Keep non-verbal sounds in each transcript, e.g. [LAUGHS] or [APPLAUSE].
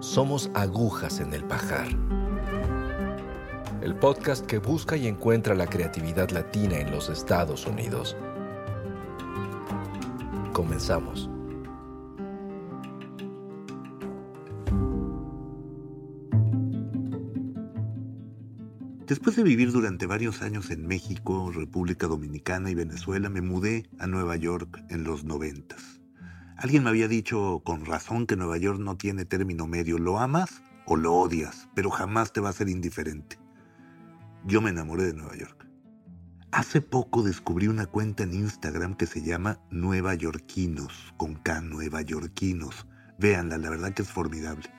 Somos agujas en el pajar. El podcast que busca y encuentra la creatividad latina en los Estados Unidos. Comenzamos. Después de vivir durante varios años en México, República Dominicana y Venezuela, me mudé a Nueva York en los noventas. Alguien me había dicho con razón que Nueva York no tiene término medio, lo amas o lo odias, pero jamás te va a ser indiferente. Yo me enamoré de Nueva York. Hace poco descubrí una cuenta en Instagram que se llama Nueva Yorkinos, con K, Nueva Yorkinos. Véanla, la verdad que es formidable.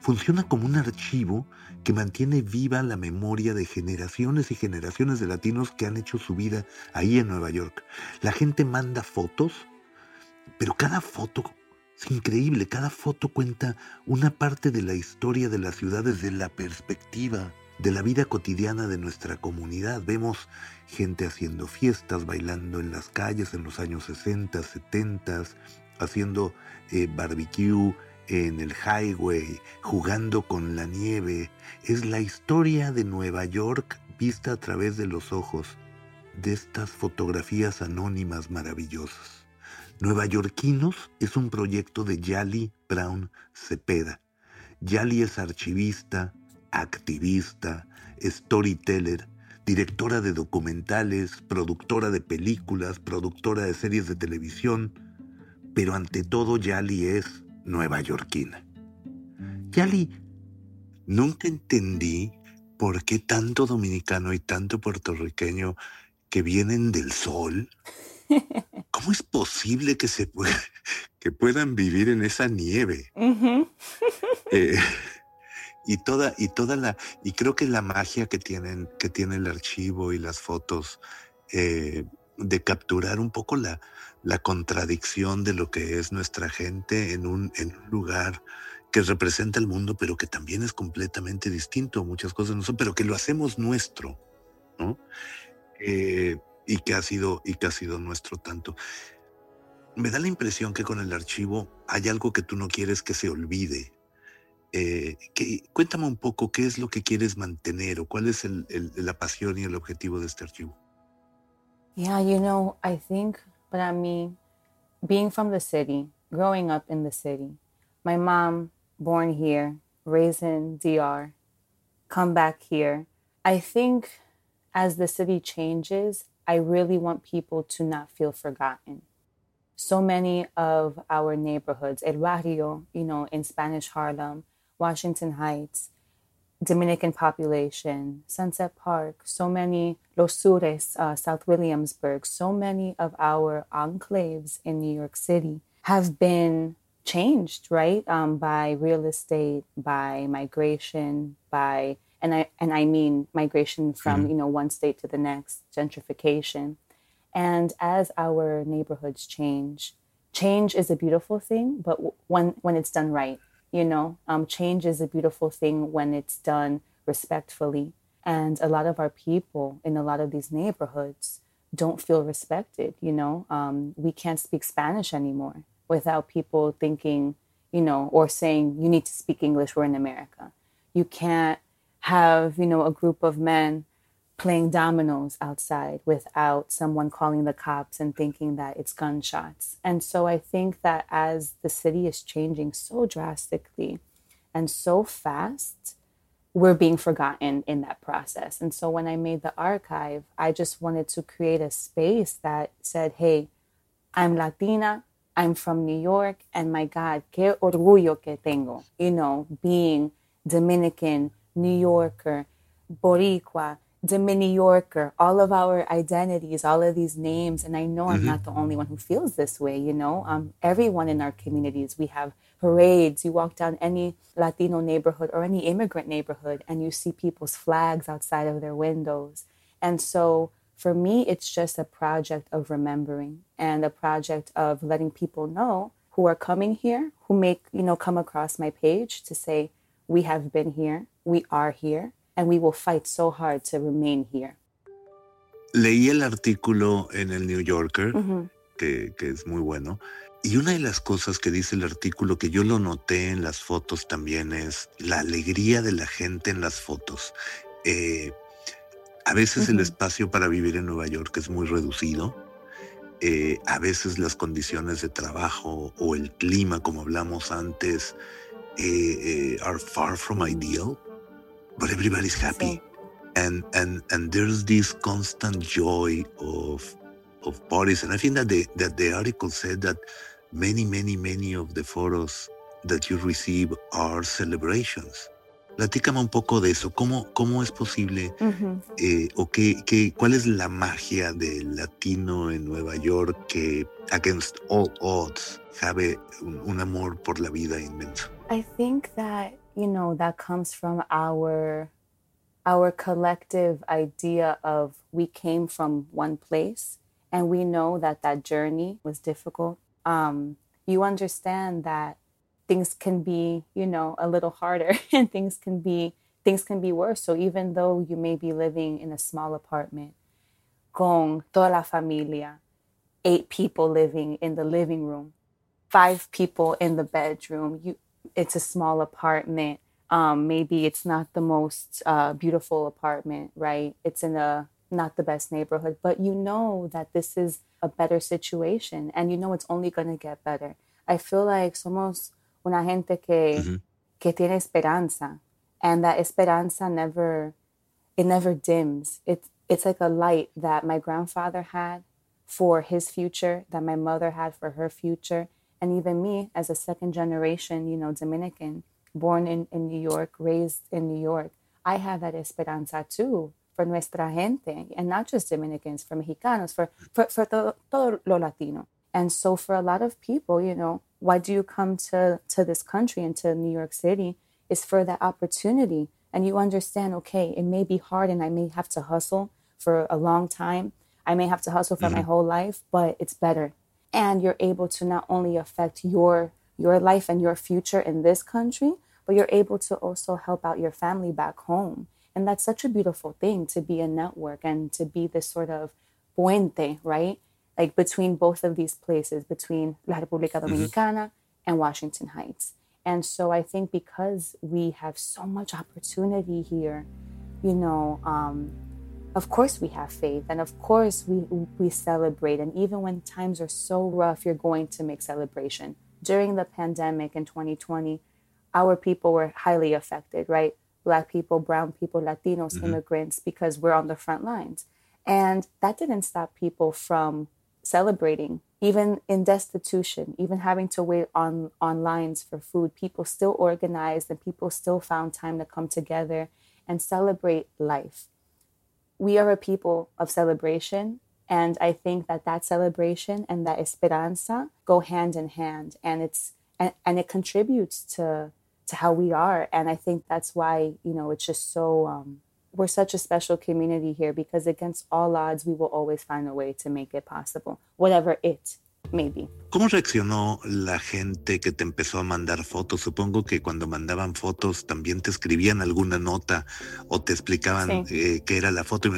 Funciona como un archivo que mantiene viva la memoria de generaciones y generaciones de latinos que han hecho su vida ahí en Nueva York. La gente manda fotos, pero cada foto es increíble, cada foto cuenta una parte de la historia de la ciudad desde la perspectiva de la vida cotidiana de nuestra comunidad. Vemos gente haciendo fiestas, bailando en las calles en los años 60, 70, haciendo eh, barbecue, en el highway, jugando con la nieve, es la historia de Nueva York vista a través de los ojos de estas fotografías anónimas maravillosas. Nueva Yorkinos es un proyecto de Yali Brown Cepeda. Yali es archivista, activista, storyteller, directora de documentales, productora de películas, productora de series de televisión, pero ante todo Yali es nueva yorkina. Yali, nunca entendí por qué tanto dominicano y tanto puertorriqueño que vienen del sol, [LAUGHS] ¿cómo es posible que se [LAUGHS] que puedan vivir en esa nieve? [LAUGHS] Eh, y toda, y toda la, y creo que la magia que tienen, que tiene el archivo y las fotos, eh, de capturar un poco la, la contradicción de lo que es nuestra gente en un, en un lugar que representa el mundo, pero que también es completamente distinto. Muchas cosas no son, pero que lo hacemos nuestro, ¿no? Eh, y que ha sido y que ha sido nuestro tanto. Me da la impresión que con el archivo hay algo que tú no quieres que se olvide. Eh, que, cuéntame un poco qué es lo que quieres mantener o cuál es el, la pasión y el objetivo de este archivo. Yeah, you know, I think Para mí, being from the city, growing up in the city, my mom, born here, raised in DR, come back here. I think as the city changes, I really want people to not feel forgotten. So many of our neighborhoods, El Barrio, you know, in Spanish Harlem, Washington Heights, Dominican population, Sunset Park, so many Los Sures, uh, South Williamsburg, so many of our enclaves in New York City have been changed, right? Um, by real estate, by migration, by and I and I mean migration from mm-hmm. you know one state to the next, gentrification, and as our neighborhoods change, change is a beautiful thing, but when when it's done right, you know, um, change is a beautiful thing when it's done respectfully. And a lot of our people in a lot of these neighborhoods don't feel respected. You know, um, we can't speak Spanish anymore without people thinking, you know, or saying, you need to speak English, we're in America. You can't have, you know, a group of men playing dominoes outside without someone calling the cops and thinking that it's gunshots. And so I think that as the city is changing so drastically and so fast, we're being forgotten in that process. And so when I made the archive, I just wanted to create a space that said, hey, I'm Latina, I'm from New York, and my God, qué orgullo que tengo, you know, being Dominican, New Yorker, Boricua, Dominican Yorker, all of our identities, all of these names. And I know mm-hmm. I'm not the only one who feels this way, you know. Um, everyone in our communities, we have parades. You walk down any Latino neighborhood or any immigrant neighborhood, and you see people's flags outside of their windows. And so for me, it's just a project of remembering and a project of letting people know who are coming here, who make, you know, come across my page to say, we have been here, we are here, and we will fight so hard to remain here. Leí el artículo en el New Yorker, que, que, es muy bueno, y una de las cosas que dice el artículo que yo lo noté en las fotos también es la alegría de la gente en las fotos. Eh, a veces el espacio para vivir en Nueva York es muy reducido. Eh, a veces las condiciones de trabajo o el clima, como hablamos antes, eh, are far from ideal. but everybody's happy. And, and and there's this constant joy of of parties. And I think that the that the article said that many, many, many of the photos that you receive are celebrations. Platícame un poco de eso. ¿Cómo, cómo es posible eh, o qué, qué, cuál es la magia del latino en Nueva York que, against all odds, sabe un, un amor por la vida inmenso? I think that you know that comes from our our collective idea of we came from one place and we know that that journey was difficult. Um, you understand that things can be you know a little harder [LAUGHS] and things can be things can be worse. So even though you may be living in a small apartment con toda la familia eight people living in the living room five people in the bedroom you it's a small apartment. Um, maybe it's not the most uh, beautiful apartment, right? It's in a not the best neighborhood, but you know that this is a better situation and you know it's only going to get better. I feel like somos una gente que, mm-hmm. que tiene esperanza and that esperanza never, it never dims. It's, it's like a light that my grandfather had for his future, that my mother had for her future and even me as a second generation, you know, Dominican, born in, in New York, raised in New York, I have that esperanza too for nuestra gente, and not just Dominicans, for Mexicanos, for, for, for todo, todo lo Latino. And so for a lot of people, you know, why do you come to, to this country and to New York City is for that opportunity. And you understand, okay, it may be hard and I may have to hustle for a long time. I may have to hustle for mm-hmm. my whole life, but it's better and you're able to not only affect your your life and your future in this country but you're able to also help out your family back home and that's such a beautiful thing to be a network and to be this sort of puente right like between both of these places between la república mm-hmm. dominicana mm-hmm. and washington heights and so i think because we have so much opportunity here you know um, of course we have faith and of course we we celebrate. And even when times are so rough you're going to make celebration. During the pandemic in 2020 our people were highly affected right? Black people brown people latinos mm-hmm. immigrants because we're on the front lines. And that didn't stop people from celebrating. Even in destitution even having to wait on on lines for food people still organized and people still found time to come together and celebrate life we are a people of celebration. And I think that that celebration and that esperanza go hand in hand. And it's, and, and it contributes to, to how we are. And I think that's why, you know, it's just so, um, we're such a special community here because against all odds, we will always find a way to make it possible, whatever it maybe. ¿Cómo reaccionó la gente que te empezó a mandar fotos? Supongo que cuando mandaban fotos también te escribían alguna nota o te explicaban eh, qué era la foto.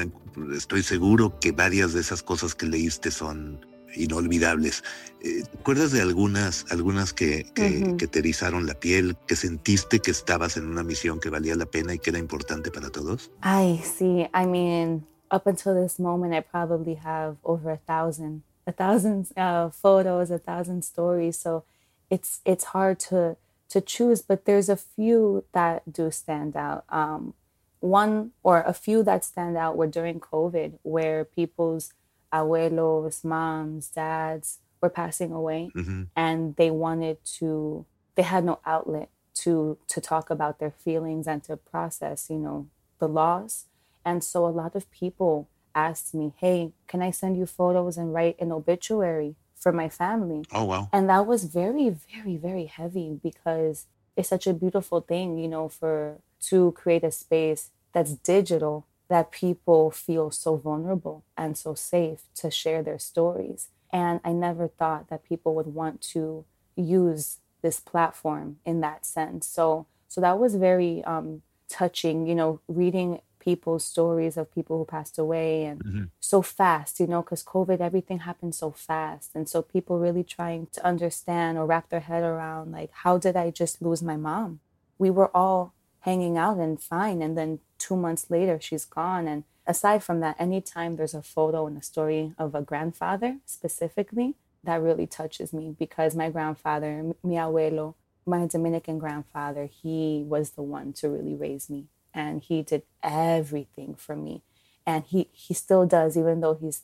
Estoy seguro que varias de esas cosas que leíste son inolvidables. Eh, ¿Te acuerdas de algunas, algunas que, que, que, te erizaron la piel, que sentiste que estabas en una misión que valía la pena y que era importante para todos? Ay, sí. I mean, up until this moment, I probably have over a thousand, a thousand uh, photos, a thousand stories. So it's it's hard to to choose, but there's a few that do stand out. Um, one or a few that stand out were during COVID, where people's abuelos, moms, dads were passing away, mm-hmm. and they wanted to. They had no outlet to to talk about their feelings and to process, you know, the loss. And so a lot of people asked me, "Hey, can I send you photos and write an obituary for my family?" Oh wow! And that was very, very, very heavy because it's such a beautiful thing, you know, for to create a space that's digital that people feel so vulnerable and so safe to share their stories. And I never thought that people would want to use this platform in that sense. So, so that was very um, touching, you know, reading people's stories of people who passed away and mm-hmm. so fast, you know, because COVID, everything happened so fast. And so people really trying to understand or wrap their head around, like, how did I just lose my mom? We were all hanging out and fine. And then two months later, she's gone. And aside from that, anytime there's a photo and a story of a grandfather specifically, that really touches me because my grandfather, mi abuelo, my Dominican grandfather, he was the one to really raise me. And he did everything for me. And he, he still does, even though he's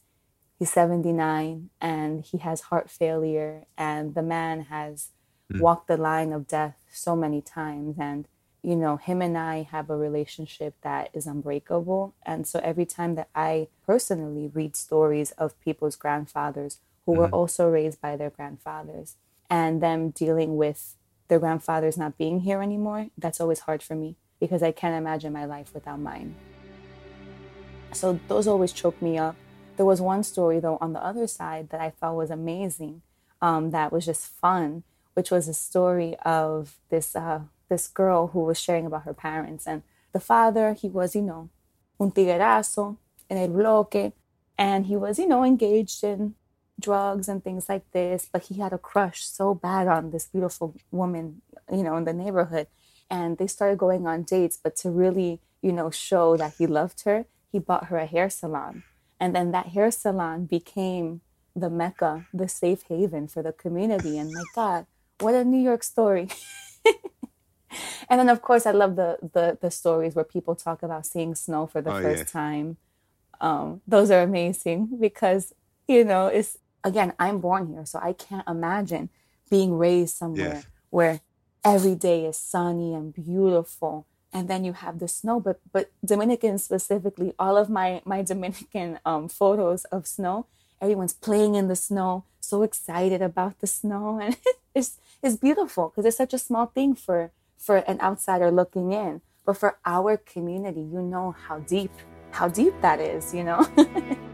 he's 79 and he has heart failure and the man has mm. walked the line of death so many times and you know, him and I have a relationship that is unbreakable. And so every time that I personally read stories of people's grandfathers who mm-hmm. were also raised by their grandfathers and them dealing with their grandfathers not being here anymore, that's always hard for me because I can't imagine my life without mine. So those always choke me up. There was one story, though, on the other side that I thought was amazing, um, that was just fun, which was a story of this uh, this girl who was sharing about her parents. And the father, he was, you know, un tiguerazo en el bloque. And he was, you know, engaged in drugs and things like this. But he had a crush so bad on this beautiful woman, you know, in the neighborhood. And they started going on dates. But to really, you know, show that he loved her, he bought her a hair salon. And then that hair salon became the mecca, the safe haven for the community. And my God, what a New York story. [LAUGHS] and then of course I love the the the stories where people talk about seeing snow for the oh, first yeah. time. Um, those are amazing because you know it's again I'm born here, so I can't imagine being raised somewhere yes. where every day is sunny and beautiful and then you have the snow but but dominican specifically all of my my dominican um, photos of snow everyone's playing in the snow so excited about the snow [LAUGHS] and it's it's beautiful because it's such a small thing for for an outsider looking in. But for our community, you know how deep, how deep that is, you know? [LAUGHS]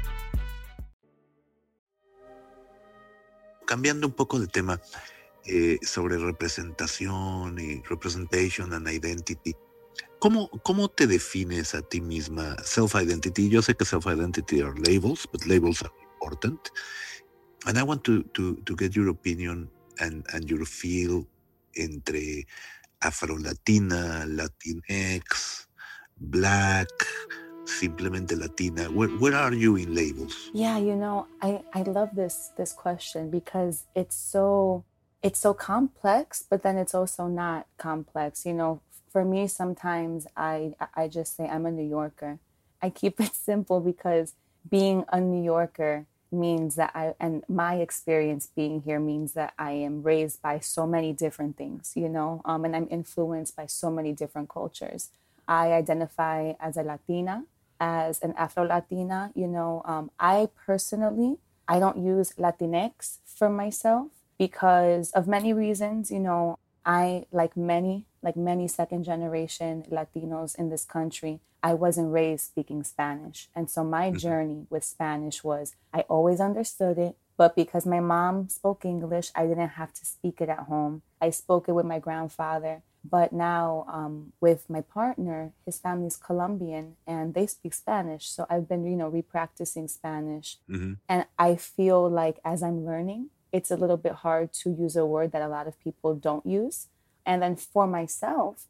Cambiando un poco de tema eh, sobre representación y representation and identity. ¿Cómo, ¿Cómo te defines a ti misma? Self-identity. Yo sé que self-identity are labels, but labels are important. And I want to, to, to get your opinion and, and your feel entre afro-latina, latinx, black, simplemente latina? Where, where are you in labels? Yeah, you know, I, I love this this question because it's so it's so complex, but then it's also not complex. You know, for me sometimes I I just say I'm a New Yorker. I keep it [LAUGHS] simple because being a New Yorker means that I, and my experience being here means that I am raised by so many different things, you know, um, and I'm influenced by so many different cultures. I identify as a Latina, as an Afro Latina, you know. Um, I personally, I don't use Latinx for myself because of many reasons, you know. I, like many, like many second generation Latinos in this country, I wasn't raised speaking Spanish. And so my mm-hmm. journey with Spanish was I always understood it, but because my mom spoke English, I didn't have to speak it at home. I spoke it with my grandfather. But now, um, with my partner, his family's Colombian and they speak Spanish. So I've been, you know, repracticing Spanish. Mm-hmm. And I feel like as I'm learning, it's a little bit hard to use a word that a lot of people don't use. And then for myself,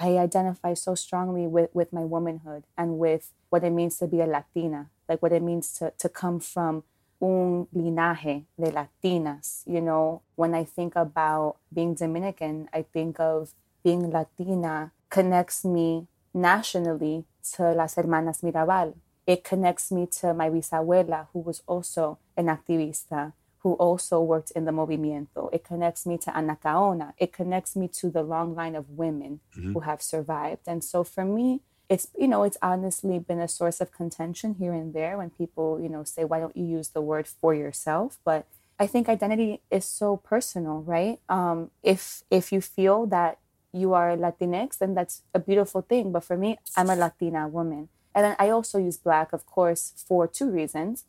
I identify so strongly with, with my womanhood and with what it means to be a Latina, like what it means to, to come from un linaje de Latinas. You know, when I think about being Dominican, I think of being Latina connects me nationally to Las Hermanas Mirabal. It connects me to my bisabuela, who was also an activista who also worked in the movimiento. It connects me to Anacaona. It connects me to the long line of women mm-hmm. who have survived. And so for me, it's you know it's honestly been a source of contention here and there when people you know say why don't you use the word for yourself but i think identity is so personal right um, if if you feel that you are latinx then that's a beautiful thing. But for me i'm a latina woman. And then i also use black of course for two reasons.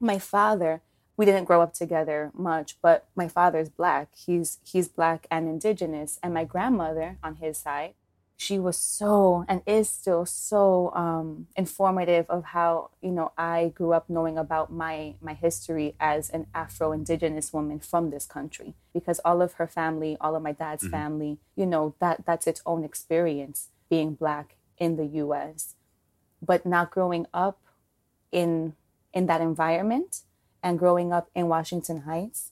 My father we didn't grow up together much, but my father's black. He's he's black and indigenous, and my grandmother on his side, she was so and is still so um, informative of how you know I grew up knowing about my my history as an Afro Indigenous woman from this country because all of her family, all of my dad's mm-hmm. family, you know that that's its own experience being black in the U.S. But not growing up in in that environment and growing up in Washington Heights,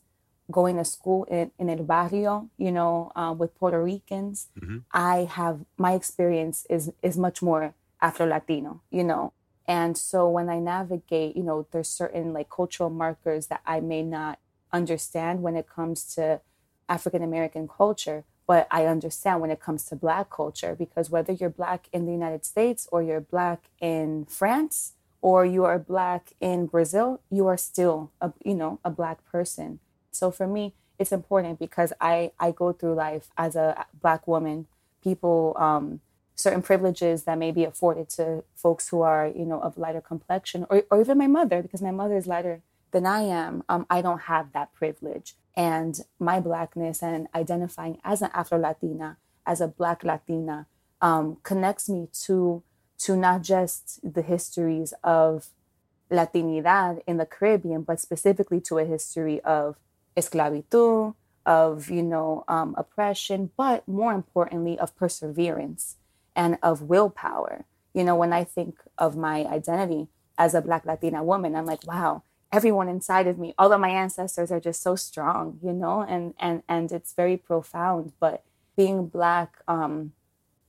going to school in, in El Barrio, you know, uh, with Puerto Ricans, mm-hmm. I have my experience is is much more Afro Latino, you know. And so when I navigate, you know, there's certain like cultural markers that I may not understand when it comes to African American culture, but I understand when it comes to Black culture because whether you're Black in the United States or you're Black in France, or you are black in Brazil, you are still a you know a black person. So for me, it's important because I I go through life as a black woman. People um, certain privileges that may be afforded to folks who are you know of lighter complexion, or or even my mother because my mother is lighter than I am. Um, I don't have that privilege, and my blackness and identifying as an Afro Latina, as a Black Latina, um, connects me to to not just the histories of Latinidad in the Caribbean, but specifically to a history of esclavitud, of you know um, oppression, but more importantly of perseverance and of willpower. You know, when I think of my identity as a Black Latina woman, I'm like, wow, everyone inside of me, all of my ancestors are just so strong, you know, and and and it's very profound. But being Black um,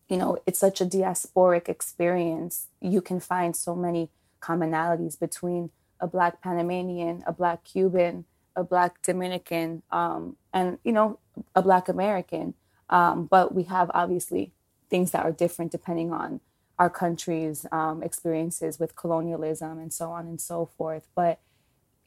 you know, it's such a diasporic experience. You can find so many commonalities between a Black Panamanian, a Black Cuban, a Black Dominican, um, and, you know, a Black American. Um, but we have obviously things that are different depending on our country's um, experiences with colonialism and so on and so forth. But,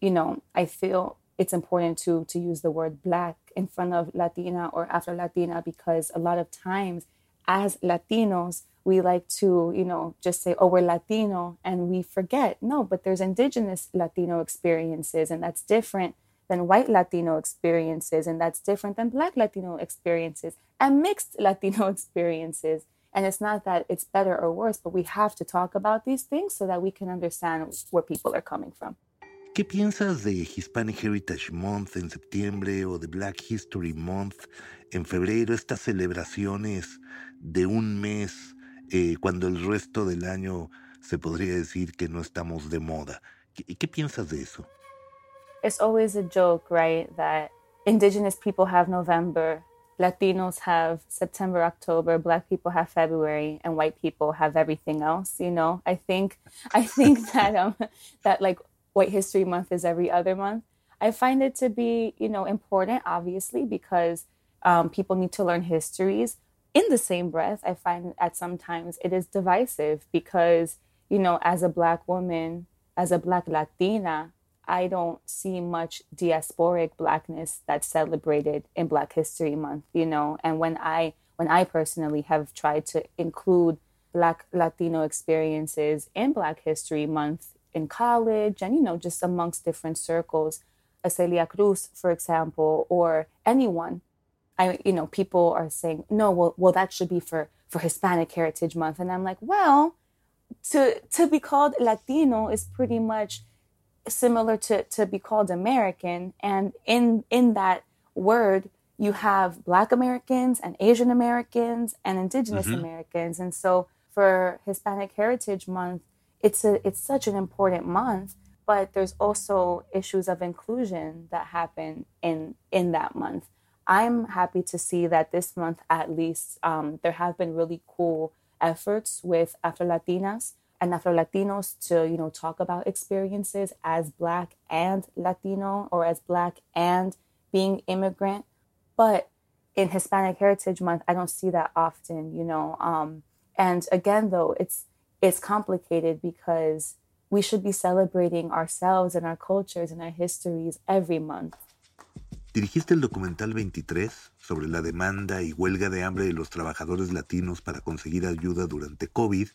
you know, I feel it's important to to use the word black in front of Latina or Afro Latina because a lot of times as Latinos, we like to, you know, just say, oh, we're Latino, and we forget. No, but there's indigenous Latino experiences, and that's different than white Latino experiences, and that's different than black Latino experiences, and mixed [LAUGHS] Latino experiences. And it's not that it's better or worse, but we have to talk about these things so that we can understand where people are coming from. ¿Qué piensas de Hispanic Heritage Month en septiembre o de Black History Month en febrero? Estas celebraciones de un mes eh, cuando el resto del año se podría decir que no estamos de moda. ¿Qué, qué piensas de eso? It's always a joke, right? That indigenous people have November, Latinos have September, October, black people have February, and white people have everything else. You know, I think I think [LAUGHS] that um that like White History Month is every other month. I find it to be you know important, obviously, because um, people need to learn histories. In the same breath, I find at sometimes it is divisive because you know, as a black woman, as a black Latina, I don't see much diasporic blackness that's celebrated in Black History Month, you know. And when I when I personally have tried to include Black Latino experiences in Black History Month in college and you know just amongst different circles, Celia Cruz, for example, or anyone, I you know people are saying no, well, well that should be for for Hispanic Heritage Month, and I'm like, well, to to be called Latino is pretty much similar to to be called American, and in in that word you have Black Americans and Asian Americans and Indigenous mm-hmm. Americans, and so for Hispanic Heritage Month, it's a it's such an important month. But there's also issues of inclusion that happen in in that month. I'm happy to see that this month, at least, um, there have been really cool efforts with Afro Latinas and Afro Latinos to, you know, talk about experiences as Black and Latino or as Black and being immigrant. But in Hispanic Heritage Month, I don't see that often, you know. Um, and again, though, it's it's complicated because we should be celebrating ourselves and our cultures and our histories every month. Dirigiste el documental 23 sobre la demanda y huelga de hambre de los trabajadores latinos para conseguir ayuda durante COVID.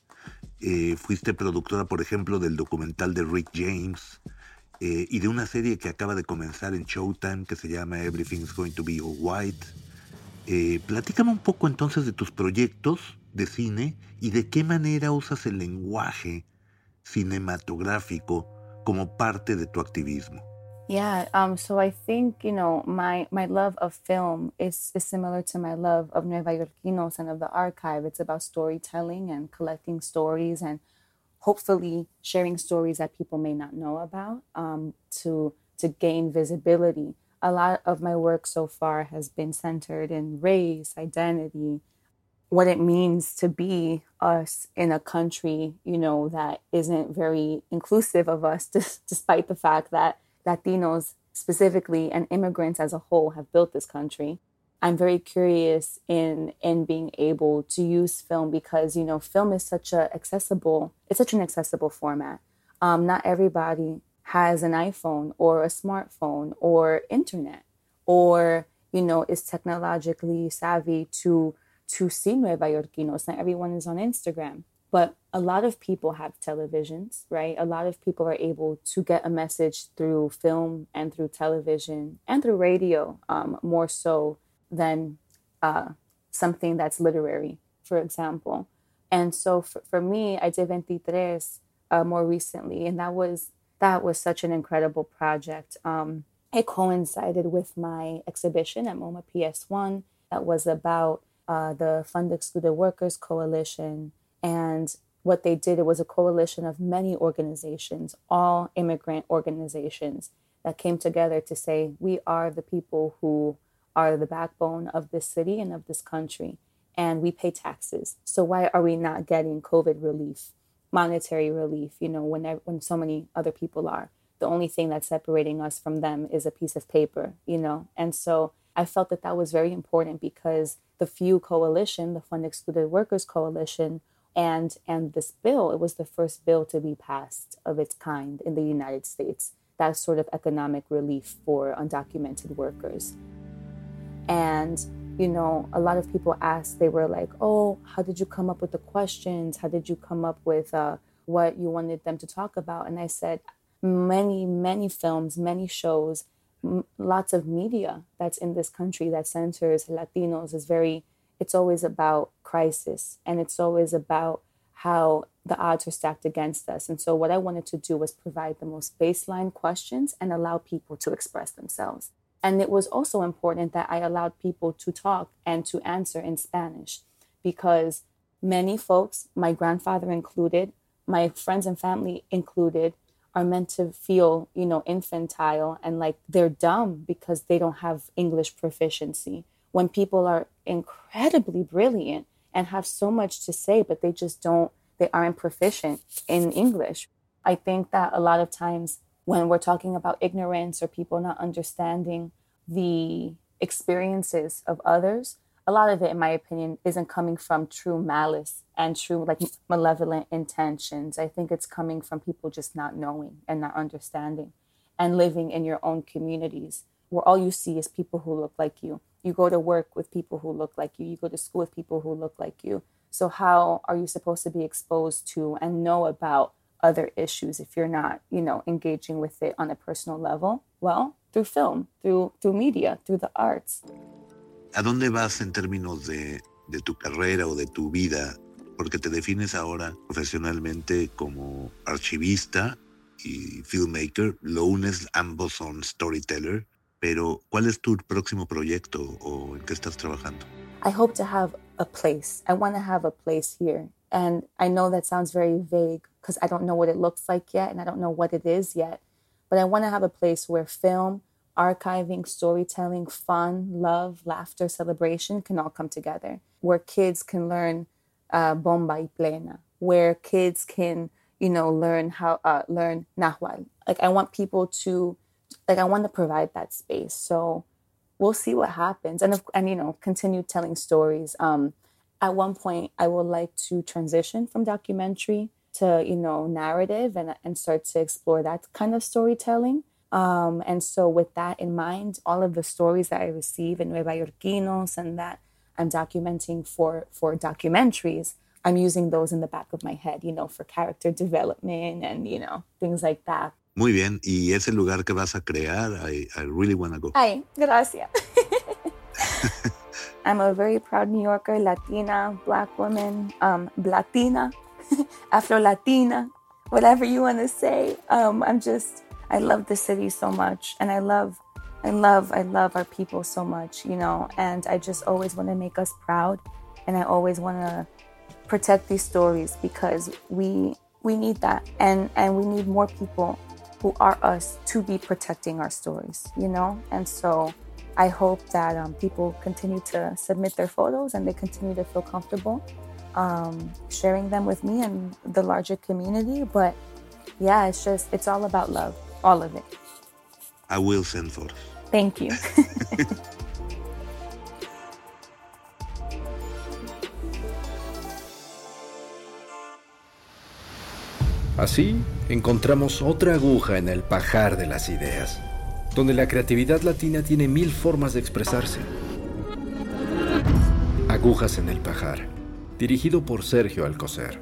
Eh, fuiste productora, por ejemplo, del documental de Rick James eh, y de una serie que acaba de comenzar en Showtime que se llama Everything's Going to Be All White. Eh, platícame un poco entonces de tus proyectos de cine y de qué manera usas el lenguaje cinematográfico como parte de tu activismo. Yeah, um, so I think you know my my love of film is is similar to my love of Nueva Yorkinos and of the archive. It's about storytelling and collecting stories and hopefully sharing stories that people may not know about um, to to gain visibility. A lot of my work so far has been centered in race, identity, what it means to be us in a country, you know, that isn't very inclusive of us, [LAUGHS] despite the fact that Latinos specifically and immigrants as a whole have built this country. I'm very curious in in being able to use film because you know film is such a accessible it's such an accessible format. Um, not everybody has an iPhone or a smartphone or internet or you know is technologically savvy to to see Nueva Yorkinos. Not everyone is on Instagram. But a lot of people have televisions, right? A lot of people are able to get a message through film and through television and through radio, um, more so than uh, something that's literary, for example. And so for, for me, I did 23 uh, more recently, and that was that was such an incredible project. Um, it coincided with my exhibition at MoMA PS1 that was about uh, the Fund Excluded Workers Coalition and what they did, it was a coalition of many organizations, all immigrant organizations that came together to say, we are the people who are the backbone of this city and of this country, and we pay taxes. So why are we not getting COVID relief, monetary relief, you know, when, when so many other people are? The only thing that's separating us from them is a piece of paper, you know? And so I felt that that was very important because the FEW coalition, the Fund Excluded Workers Coalition, and and this bill it was the first bill to be passed of its kind in the united states. That sort of economic relief for undocumented workers. And you know a lot of people asked they were like oh how did you come up with the questions? How did you come up with uh, what you wanted them to talk about? And i said many many films many shows m- lots of media that's in this country that centers latinos is very it's always about crisis and it's always about how the odds are stacked against us. And so, what I wanted to do was provide the most baseline questions and allow people to express themselves. And it was also important that I allowed people to talk and to answer in Spanish because many folks, my grandfather included, my friends and family included, are meant to feel, you know, infantile and like they're dumb because they don't have English proficiency. When people are incredibly brilliant and have so much to say, but they just don't, they aren't proficient in English. I think that a lot of times when we're talking about ignorance or people not understanding the experiences of others, a lot of it, in my opinion, isn't coming from true malice and true like malevolent intentions. I think it's coming from people just not knowing and not understanding and living in your own communities where all you see is people who look like you. You go to work with people who look like you. You go to school with people who look like you. So how are you supposed to be exposed to and know about other issues if you're not, you know, engaging with it on a personal level? Well, through film, through through media, through the arts. ¿A dónde vas en términos de, de tu carrera o de tu vida? Porque te defines ahora profesionalmente como archivista y filmmaker. Lo unes, ambos son storyteller. Pero, ¿cuál es tu próximo proyecto o en qué estás trabajando? I hope to have a place. I want to have a place here. And I know that sounds very vague because I don't know what it looks like yet and I don't know what it is yet. But I want to have a place where film, archiving, storytelling, fun, love, laughter, celebration can all come together. Where kids can learn uh, bomba y plena, where kids can, you know, learn how uh, learn Nahuatl. Like I want people to, like I want to provide that space. So we'll see what happens, and and you know, continue telling stories. Um, at one point, I would like to transition from documentary to you know narrative and and start to explore that kind of storytelling. Um, and so, with that in mind, all of the stories that I receive in Nueva Yorkinos and that I'm documenting for for documentaries, I'm using those in the back of my head, you know, for character development and you know things like that. Muy bien, y ese lugar que vas a crear, I, I really want to go. Ay, gracias. [LAUGHS] I'm a very proud New Yorker, Latina, Black woman, um, Latina, [LAUGHS] Afro Latina, whatever you want to say. Um, I'm just I love the city so much and I love I love I love our people so much, you know, and I just always want to make us proud and I always want to protect these stories because we we need that and and we need more people who are us to be protecting our stories, you know? And so I hope that um, people continue to submit their photos and they continue to feel comfortable um, sharing them with me and the larger community. But yeah, it's just, it's all about love. all of it. I will send photos. Thank you. [LAUGHS] Así encontramos otra aguja en el pajar de las ideas, donde la creatividad latina tiene mil formas de expresarse. Agujas en el pajar, dirigido por Sergio Alcocer.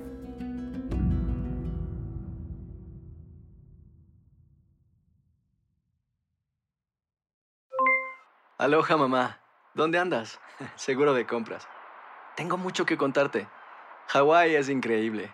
Aloha mamá, ¿dónde andas? [LAUGHS] Seguro de compras. Tengo mucho que contarte. Hawái es increíble.